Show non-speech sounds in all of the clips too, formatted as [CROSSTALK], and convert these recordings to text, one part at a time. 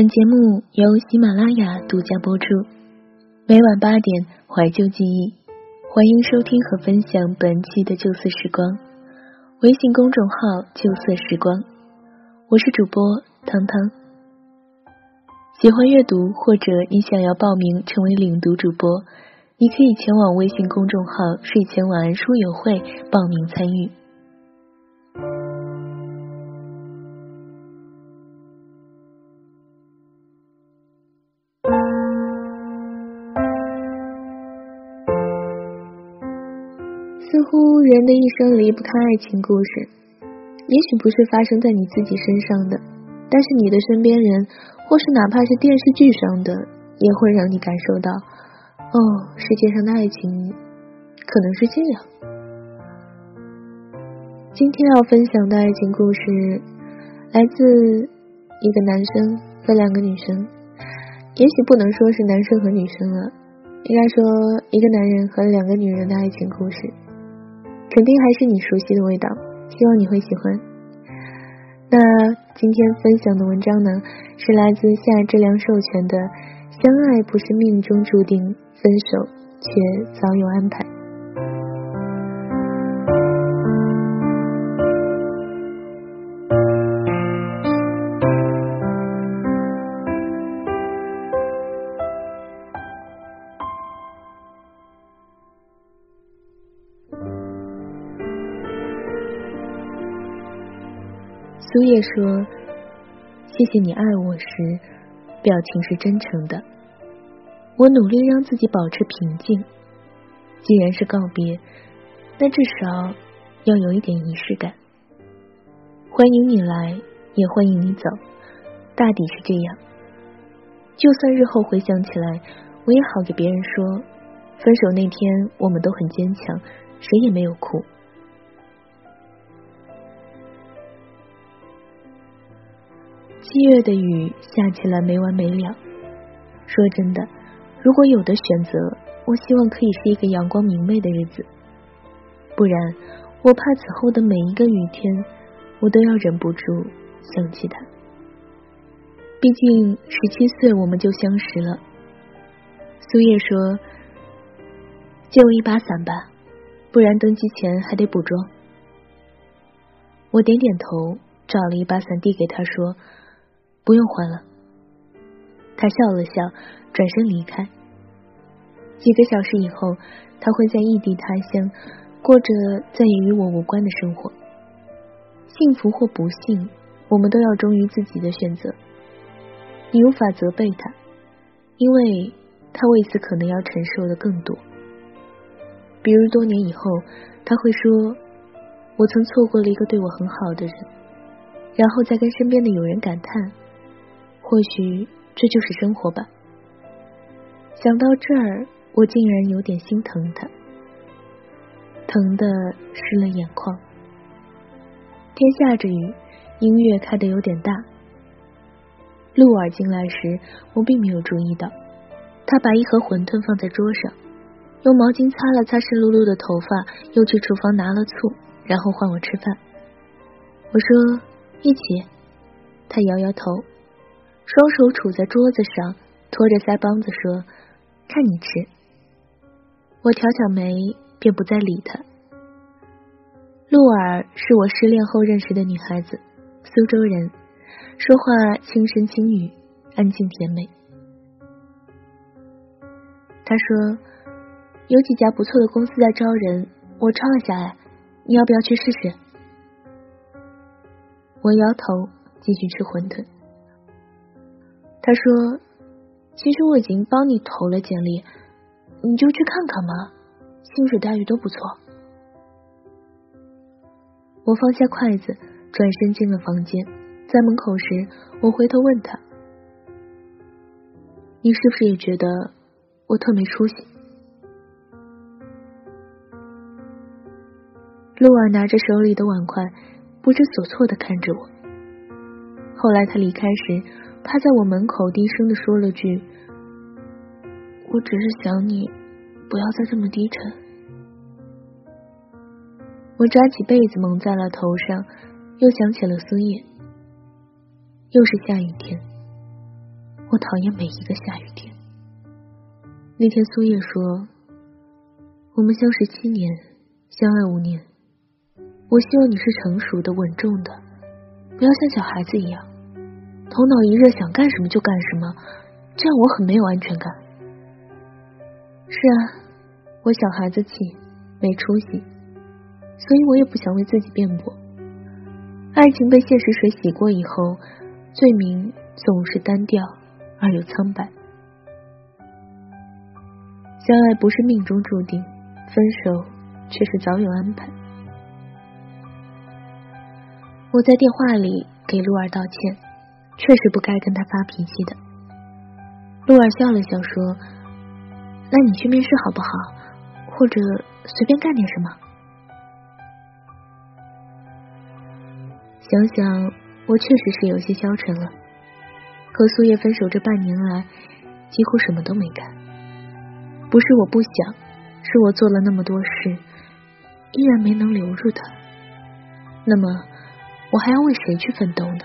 本节目由喜马拉雅独家播出，每晚八点怀旧记忆，欢迎收听和分享本期的旧色时光。微信公众号“旧色时光”，我是主播汤汤。喜欢阅读或者你想要报名成为领读主播，你可以前往微信公众号“睡前晚安书友会”报名参与。乎人的一生离不开爱情故事，也许不是发生在你自己身上的，但是你的身边人，或是哪怕是电视剧上的，也会让你感受到，哦，世界上的爱情可能是这样。今天要分享的爱情故事，来自一个男生和两个女生，也许不能说是男生和女生了，应该说一个男人和两个女人的爱情故事。肯定还是你熟悉的味道，希望你会喜欢。那今天分享的文章呢，是来自夏之良授权的《相爱不是命中注定，分手却早有安排》。苏叶说：“谢谢你爱我时，表情是真诚的。我努力让自己保持平静。既然是告别，那至少要有一点仪式感。欢迎你来，也欢迎你走，大抵是这样。就算日后回想起来，我也好给别人说，分手那天我们都很坚强，谁也没有哭。”七月的雨下起来没完没了。说真的，如果有的选择，我希望可以是一个阳光明媚的日子。不然，我怕此后的每一个雨天，我都要忍不住想起他。毕竟十七岁我们就相识了。苏叶说：“借我一把伞吧，不然登机前还得补妆。”我点点头，找了一把伞递给他说。不用还了。他笑了笑，转身离开。几个小时以后，他会在异地他乡过着再也与我无关的生活。幸福或不幸，我们都要忠于自己的选择。你无法责备他，因为他为此可能要承受的更多。比如多年以后，他会说：“我曾错过了一个对我很好的人。”然后再跟身边的友人感叹。或许这就是生活吧。想到这儿，我竟然有点心疼他，疼的湿了眼眶。天下着雨，音乐开得有点大。陆儿进来时，我并没有注意到，他把一盒馄饨放在桌上，用毛巾擦了擦湿漉漉的头发，又去厨房拿了醋，然后唤我吃饭。我说一起，他摇摇头。双手杵在桌子上，托着腮帮子说：“看你吃。”我挑挑眉，便不再理他。露儿是我失恋后认识的女孩子，苏州人，说话轻声轻语，安静甜美。她说：“有几家不错的公司在招人，我抄了下来，你要不要去试试？”我摇头，继续吃馄饨。他说：“其实我已经帮你投了简历，你就去看看嘛，薪水待遇都不错。”我放下筷子，转身进了房间。在门口时，我回头问他：“你是不是也觉得我特没出息？”露儿拿着手里的碗筷，不知所措的看着我。后来他离开时。他在我门口低声的说了句：“我只是想你，不要再这么低沉。”我抓起被子蒙在了头上，又想起了苏叶。又是下雨天，我讨厌每一个下雨天。那天苏叶说：“我们相识七年，相爱五年。我希望你是成熟的、稳重的，不要像小孩子一样，头脑一热想干什么就干什么，这样我很没有安全感。”是啊，我小孩子气，没出息，所以我也不想为自己辩驳。爱情被现实水洗过以后，罪名总是单调。而又苍白，相爱不是命中注定，分手却是早有安排。我在电话里给鹿儿道歉，确实不该跟他发脾气的。鹿儿笑了笑说：“那你去面试好不好？或者随便干点什么？”想想，我确实是有些消沉了。和苏叶分手这半年来，几乎什么都没干。不是我不想，是我做了那么多事，依然没能留住他。那么，我还要为谁去奋斗呢？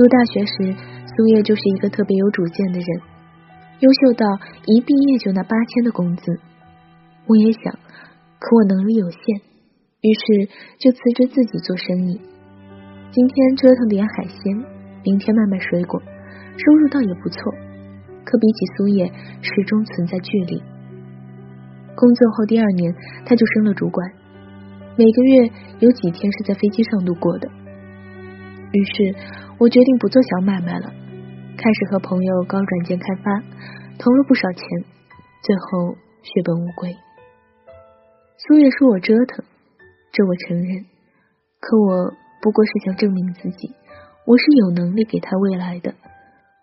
读大学时，苏叶就是一个特别有主见的人，优秀到一毕业就拿八千的工资。我也想，可我能力有限，于是就辞职自己做生意。今天折腾点海鲜。明天卖卖水果，收入倒也不错，可比起苏叶，始终存在距离。工作后第二年，他就升了主管，每个月有几天是在飞机上度过的。于是我决定不做小买卖了，开始和朋友搞软件开发，投了不少钱，最后血本无归。苏月说我折腾，这我承认，可我不过是想证明自己。我是有能力给他未来的，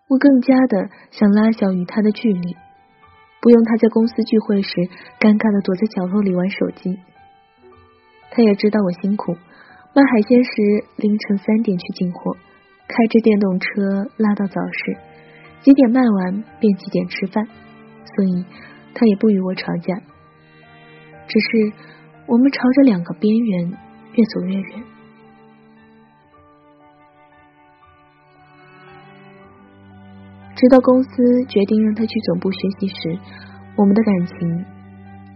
我更加的想拉小与他的距离，不用他在公司聚会时尴尬的躲在角落里玩手机。他也知道我辛苦，卖海鲜时凌晨三点去进货，开着电动车拉到早市，几点卖完便几点吃饭，所以他也不与我吵架，只是我们朝着两个边缘越走越远。直到公司决定让他去总部学习时，我们的感情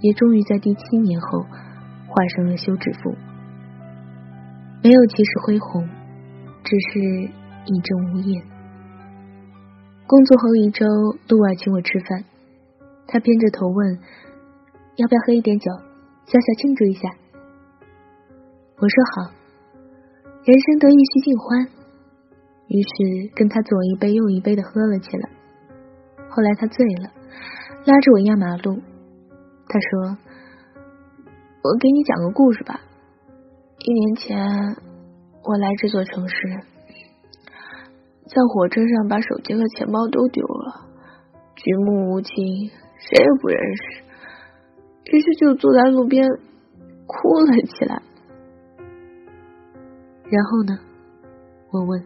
也终于在第七年后画上了休止符。没有气势恢宏，只是一阵无言。工作后一周，陆儿请我吃饭，他偏着头问：“要不要喝一点酒，小小庆祝一下？”我说：“好，人生得意须尽欢。”于是跟他左一杯右一杯的喝了起来。后来他醉了，拉着我压马路。他说：“我给你讲个故事吧。一年前我来这座城市，在火车上把手机和钱包都丢了，举目无亲，谁也不认识。于是就坐在路边哭了起来。然后呢？我问。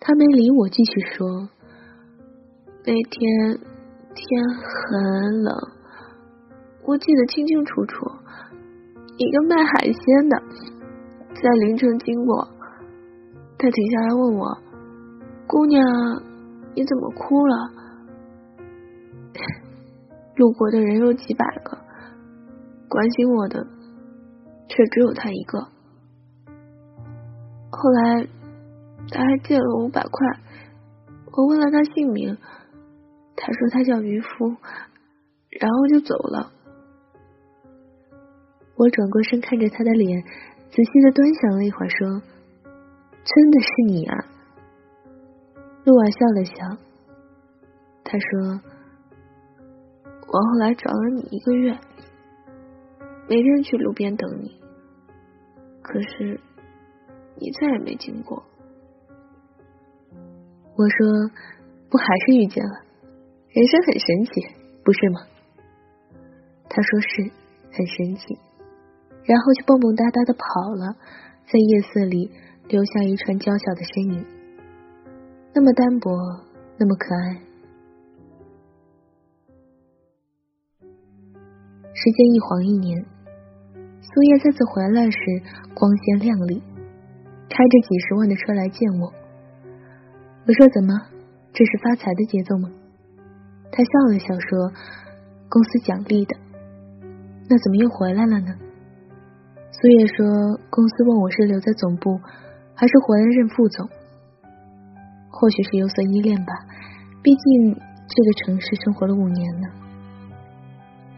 他没理我，继续说：“那天天很冷，我记得清清楚楚。一个卖海鲜的在凌晨经过，他停下来问我：‘姑娘，你怎么哭了？’ [LAUGHS] 路过的人有几百个，关心我的却只有他一个。后来。”他还借了五百块，我问了他姓名，他说他叫渔夫，然后就走了。我转过身看着他的脸，仔细的端详了一会儿，说：“真的是你啊。”陆婉笑了笑，他说：“我后来找了你一个月，每天去路边等你，可是你再也没经过。”我说：“不还是遇见了？人生很神奇，不是吗？”他说：“是很神奇。”然后就蹦蹦哒哒的跑了，在夜色里留下一串娇小的身影，那么单薄，那么可爱。时间一晃一年，苏叶再次回来时，光鲜亮丽，开着几十万的车来见我。我说怎么，这是发财的节奏吗？他笑了笑说：“公司奖励的。”那怎么又回来了呢？苏叶说：“公司问我是留在总部，还是回来任副总？或许是有所依恋吧，毕竟这个城市生活了五年呢。”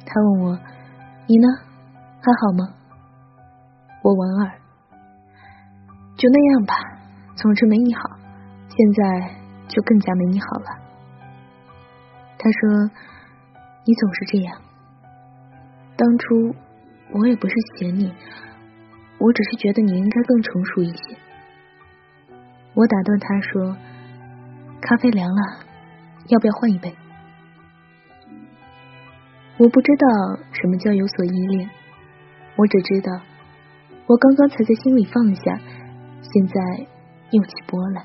他问我：“你呢？还好吗？”我莞尔：“就那样吧，总之没你好。现在就更加没你好了。”他说：“你总是这样。当初我也不是嫌你，我只是觉得你应该更成熟一些。”我打断他说：“咖啡凉了，要不要换一杯？”我不知道什么叫有所依恋，我只知道我刚刚才在心里放下，现在又起波澜。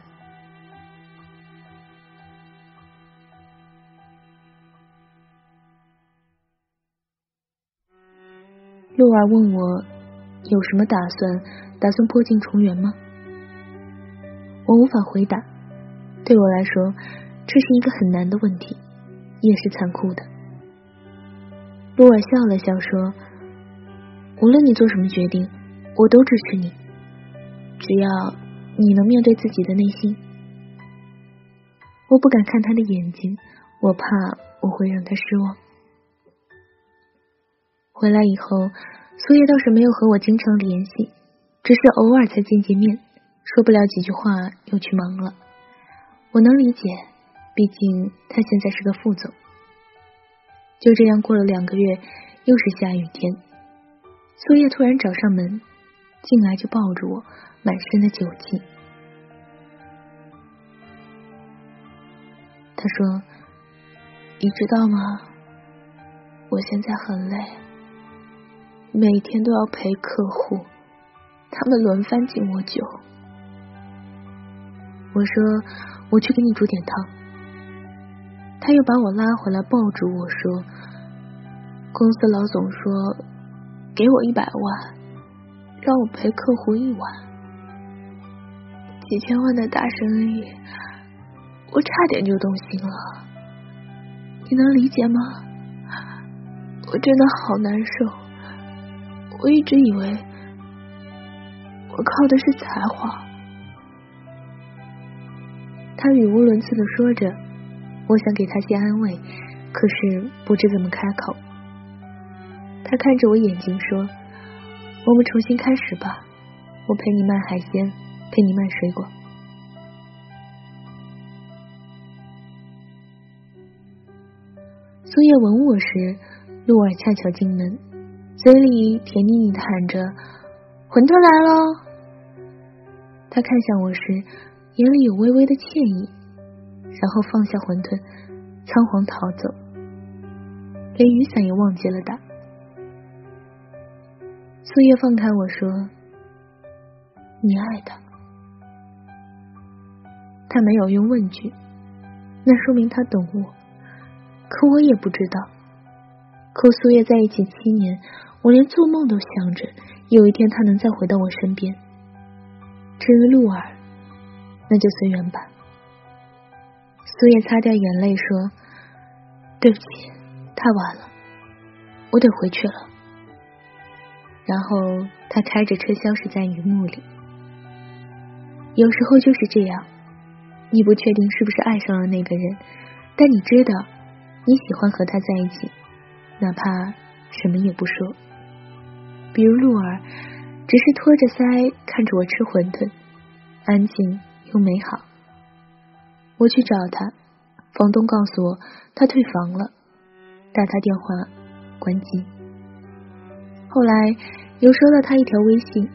陆儿问我有什么打算？打算破镜重圆吗？我无法回答。对我来说，这是一个很难的问题，也是残酷的。洛尔笑了笑说：“无论你做什么决定，我都支持你。只要你能面对自己的内心。”我不敢看他的眼睛，我怕我会让他失望。回来以后，苏叶倒是没有和我经常联系，只是偶尔才见见面，说不了几句话又去忙了。我能理解，毕竟他现在是个副总。就这样过了两个月，又是下雨天，苏叶突然找上门，进来就抱着我，满身的酒气。他说：“你知道吗？我现在很累。”每天都要陪客户，他们轮番敬我酒。我说我去给你煮点汤。他又把我拉回来，抱住我说：“公司老总说给我一百万，让我陪客户一晚，几千万的大生意，我差点就动心了。你能理解吗？我真的好难受。”我一直以为我靠的是才华，他语无伦次的说着，我想给他些安慰，可是不知怎么开口。他看着我眼睛说：“我们重新开始吧，我陪你卖海鲜，陪你卖水果。”苏叶吻我时，露儿恰巧进门。嘴里甜腻腻的喊着：“馄饨来了。”他看向我时，眼里有微微的歉意，然后放下馄饨，仓皇逃走，连雨伞也忘记了打。苏叶放开我说：“你爱他。”他没有用问句，那说明他懂我，可我也不知道。和苏叶在一起七年。我连做梦都想着有一天他能再回到我身边。至于露儿，那就随缘吧。苏叶擦掉眼泪说：“对不起，太晚了，我得回去了。”然后他开着车消失在雨幕里。有时候就是这样，你不确定是不是爱上了那个人，但你知道你喜欢和他在一起，哪怕什么也不说。比如露儿，只是托着腮看着我吃馄饨，安静又美好。我去找他，房东告诉我他退房了，打他电话关机。后来又收到他一条微信，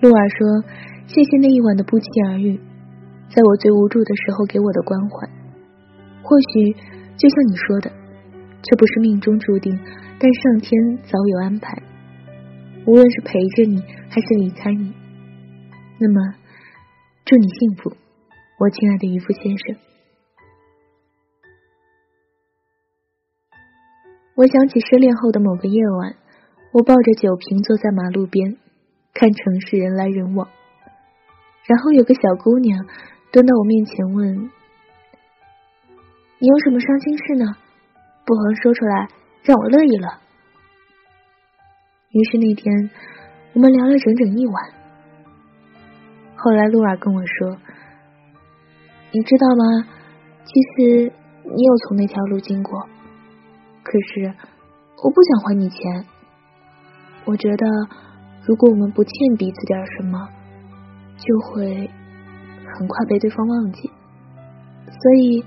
露儿说：“谢谢那一晚的不期而遇，在我最无助的时候给我的关怀。或许就像你说的，这不是命中注定，但上天早有安排。”无论是陪着你还是离开你，那么祝你幸福，我亲爱的渔夫先生。我想起失恋后的某个夜晚，我抱着酒瓶坐在马路边，看城市人来人往，然后有个小姑娘蹲到我面前问：“你有什么伤心事呢？不妨说出来，让我乐一乐。”于是那天我们聊了整整一晚。后来露儿跟我说：“你知道吗？其实你有从那条路经过，可是我不想还你钱。我觉得如果我们不欠彼此点什么，就会。”很快被对方忘记，所以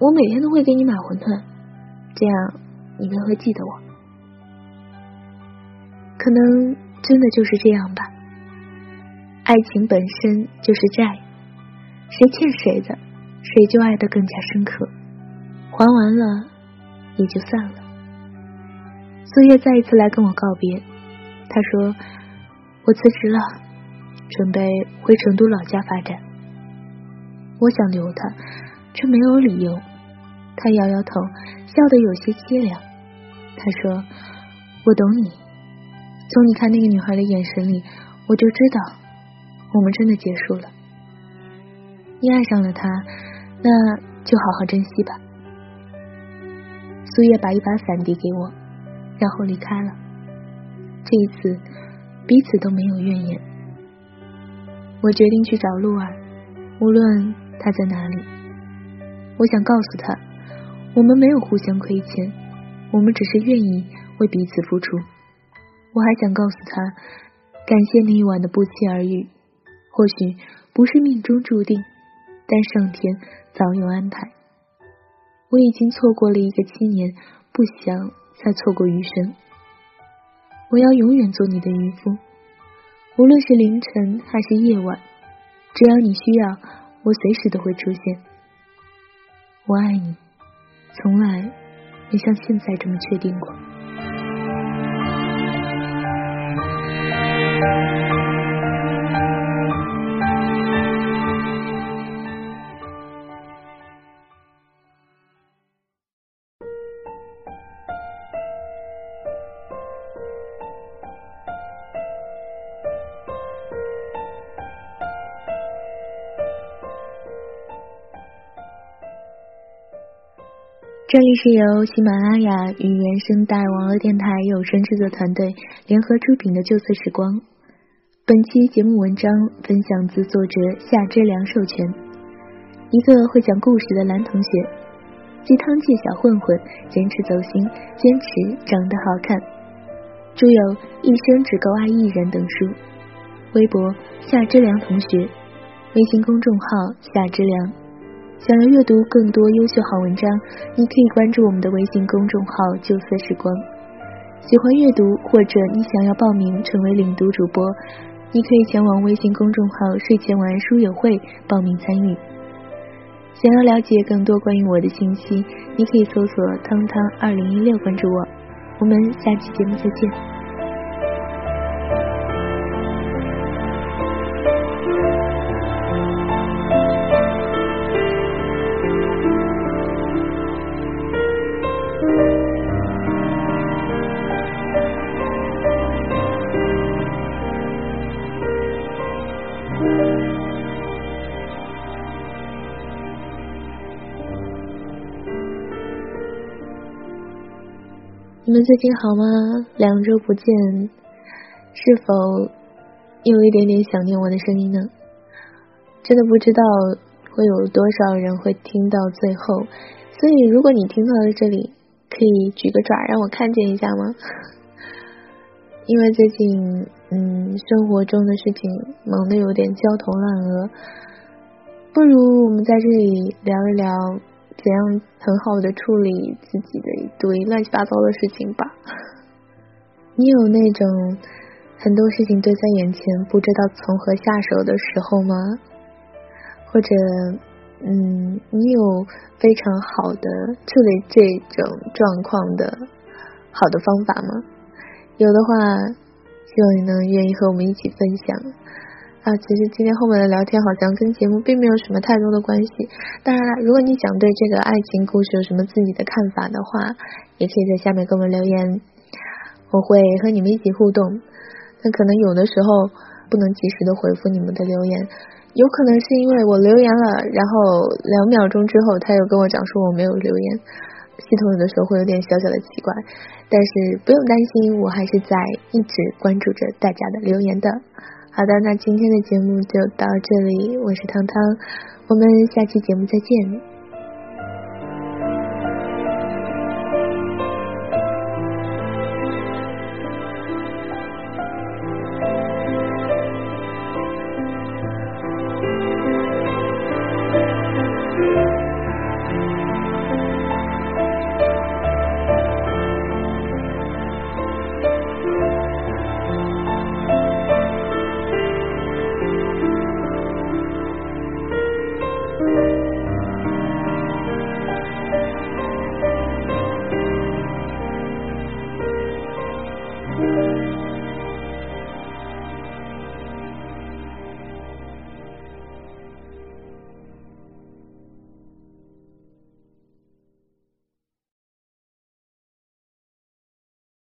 我每天都会给你买馄饨，这样你便会记得我。可能真的就是这样吧，爱情本身就是债，谁欠谁的，谁就爱得更加深刻，还完了也就散了。苏叶再一次来跟我告别，他说我辞职了，准备回成都老家发展。我想留他，却没有理由。他摇摇头，笑得有些凄凉。他说：“我懂你，从你看那个女孩的眼神里，我就知道我们真的结束了。你爱上了他，那就好好珍惜吧。”苏叶把一把伞递给我，然后离开了。这一次，彼此都没有怨言。我决定去找露儿，无论。他在哪里？我想告诉他，我们没有互相亏欠，我们只是愿意为彼此付出。我还想告诉他，感谢那一晚的不期而遇，或许不是命中注定，但上天早有安排。我已经错过了一个七年，不想再错过余生。我要永远做你的渔夫，无论是凌晨还是夜晚，只要你需要。我随时都会出现。我爱你，从来没像现在这么确定过。这里是由喜马拉雅与原声带网络电台有声制作团队联合出品的《旧色时光》。本期节目文章分享自作者夏之良授权。一个会讲故事的男同学，鸡汤界小混混，坚持走心，坚持长得好看。著有《一生只够爱一人》等书。微博夏之良同学，微信公众号夏之良。想要阅读更多优秀好文章，你可以关注我们的微信公众号“旧色时光”。喜欢阅读，或者你想要报名成为领读主播，你可以前往微信公众号“睡前晚安书友会”报名参与。想要了解更多关于我的信息，你可以搜索“汤汤二零一六”关注我。我们下期节目再见。最近好吗？两周不见，是否有一点点想念我的声音呢？真的不知道会有多少人会听到最后，所以如果你听到了这里，可以举个爪让我看见一下吗？[LAUGHS] 因为最近，嗯，生活中的事情忙得有点焦头烂额，不如我们在这里聊一聊。怎样很好的处理自己的一堆乱七八糟的事情吧？你有那种很多事情堆在眼前，不知道从何下手的时候吗？或者，嗯，你有非常好的处理这种状况的好的方法吗？有的话，希望你能愿意和我们一起分享。啊，其实今天后面的聊天好像跟节目并没有什么太多的关系。当然了，如果你想对这个爱情故事有什么自己的看法的话，也可以在下面给我们留言，我会和你们一起互动。那可能有的时候不能及时的回复你们的留言，有可能是因为我留言了，然后两秒钟之后他又跟我讲说我没有留言，系统有的时候会有点小小的奇怪，但是不用担心，我还是在一直关注着大家的留言的。好的那今天的节目就到这里我是汤汤我们下期节目再见。